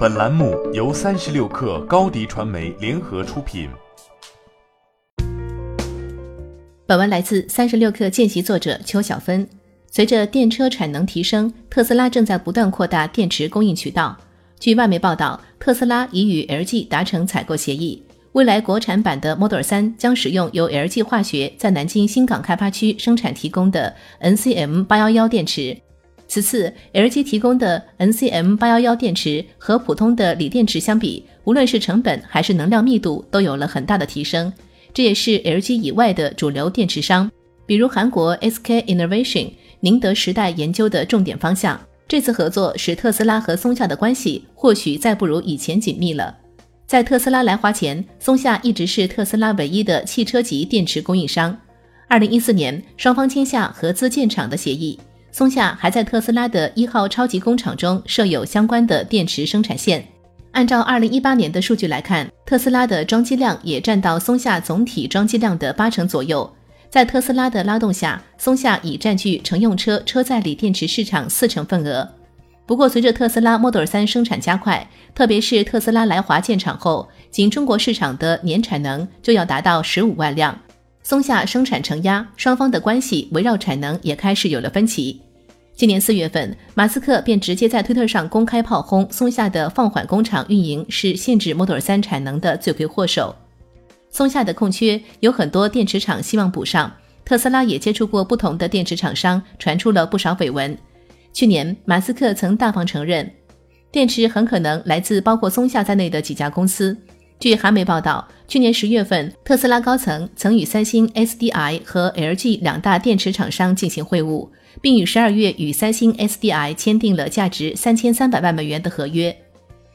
本栏目由三十六氪高低传媒联合出品。本文来自三十六氪见习作者邱小芬。随着电车产能提升，特斯拉正在不断扩大电池供应渠道。据外媒报道，特斯拉已与 LG 达成采购协议，未来国产版的 Model 3将使用由 LG 化学在南京新港开发区生产提供的 NCM 八幺幺电池。此次 LG 提供的 NCM 八幺幺电池和普通的锂电池相比，无论是成本还是能量密度都有了很大的提升。这也是 LG 以外的主流电池商，比如韩国 SK Innovation、宁德时代研究的重点方向。这次合作使特斯拉和松下的关系或许再不如以前紧密了。在特斯拉来华前，松下一直是特斯拉唯一的汽车级电池供应商。二零一四年，双方签下合资建厂的协议。松下还在特斯拉的一号超级工厂中设有相关的电池生产线。按照二零一八年的数据来看，特斯拉的装机量也占到松下总体装机量的八成左右。在特斯拉的拉动下，松下已占据乘用车车载锂电池市场四成份额。不过，随着特斯拉 Model 3生产加快，特别是特斯拉来华建厂后，仅中国市场的年产能就要达到十五万辆。松下生产承压，双方的关系围绕产能也开始有了分歧。今年四月份，马斯克便直接在推特上公开炮轰松下的放缓工厂运营是限制 Model 3产能的罪魁祸首。松下的空缺有很多电池厂希望补上，特斯拉也接触过不同的电池厂商，传出了不少绯闻。去年，马斯克曾大方承认，电池很可能来自包括松下在内的几家公司。据韩媒报道，去年十月份，特斯拉高层曾与三星、SDI 和 LG 两大电池厂商进行会晤，并于十二月与三星、SDI 签订了价值三千三百万美元的合约。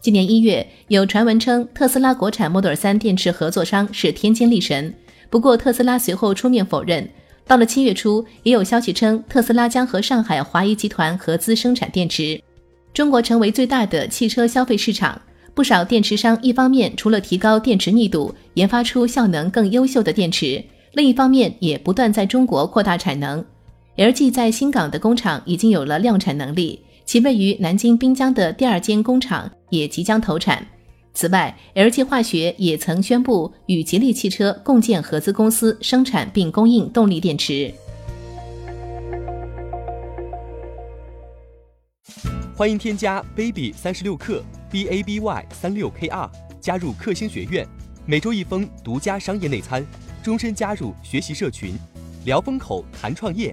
今年一月，有传闻称特斯拉国产 Model 3电池合作商是天津力神，不过特斯拉随后出面否认。到了七月初，也有消息称特斯拉将和上海华谊集团合资生产电池。中国成为最大的汽车消费市场。不少电池商一方面除了提高电池密度，研发出效能更优秀的电池，另一方面也不断在中国扩大产能。LG 在新港的工厂已经有了量产能力，其位于南京滨江的第二间工厂也即将投产。此外，LG 化学也曾宣布与吉利汽车共建合资公司，生产并供应动力电池。欢迎添加 baby 三十六克。b a b y 三六 k r 加入克星学院，每周一封独家商业内参，终身加入学习社群，聊风口谈创业，